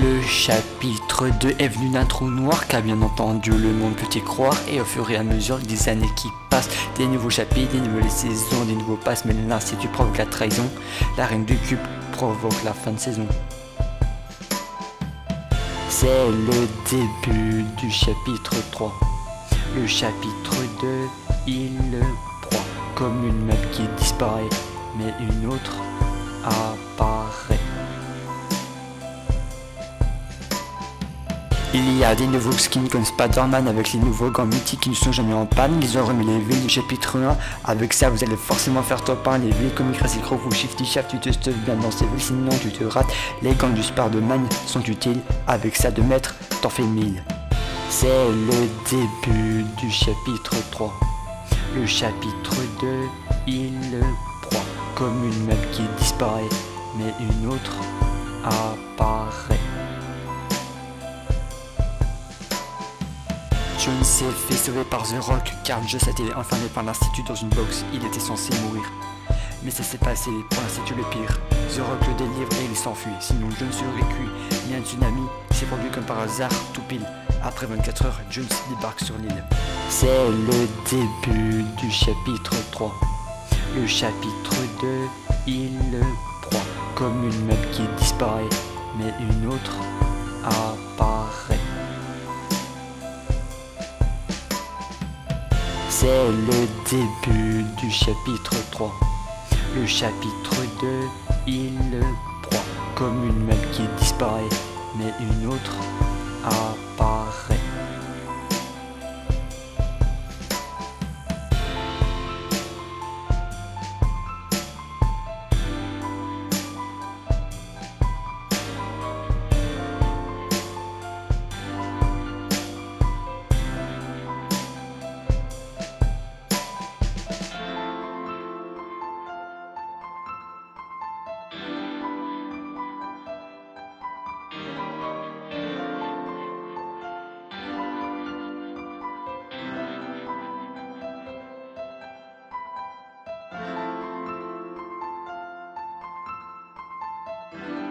Le chapitre 2 est venu d'un trou noir qu'a bien entendu le monde peut y croire et au fur et à mesure des années qui passent, des nouveaux chapitres, des nouvelles saisons, des nouveaux passes, mais l'institut provoque la trahison, la reine du cube provoque la fin de saison. C'est le début du chapitre 3. Le chapitre 2, il le proie comme une map qui disparaît, mais une autre apparaît. Il y a des nouveaux skins comme Spider-Man avec les nouveaux gants mythiques qui ne sont jamais en panne. Ils ont remis les villes du chapitre 1. Avec ça, vous allez forcément faire top 1. Les villes comme Crazy Crow ou Shifty Shaft, tu te stuffes bien dans ces villes, sinon tu te rates. Les gants du Spider-Man sont utiles. Avec ça, de mettre, t'en fais mille. C'est le début du chapitre 3. Le chapitre 2, il le proie comme une map qui disparaît, mais une autre apparaît. John s'est fait sauver par The Rock car Joe s'était enfermé par l'institut dans une box. Il était censé mourir. Mais ça s'est passé pour l'institut le pire. The Rock le délivre et il s'enfuit. Sinon John serait cuit. Il y a un tsunami qui s'est produit comme par hasard tout pile. Après 24 heures, Jones débarque sur l'île. C'est le début du chapitre 3. Le chapitre 2, il le proie comme une map qui disparaît, mais une autre apparaît. C'est le début du chapitre 3. Le chapitre 2, il le proie comme une map qui disparaît, mais une autre Bye.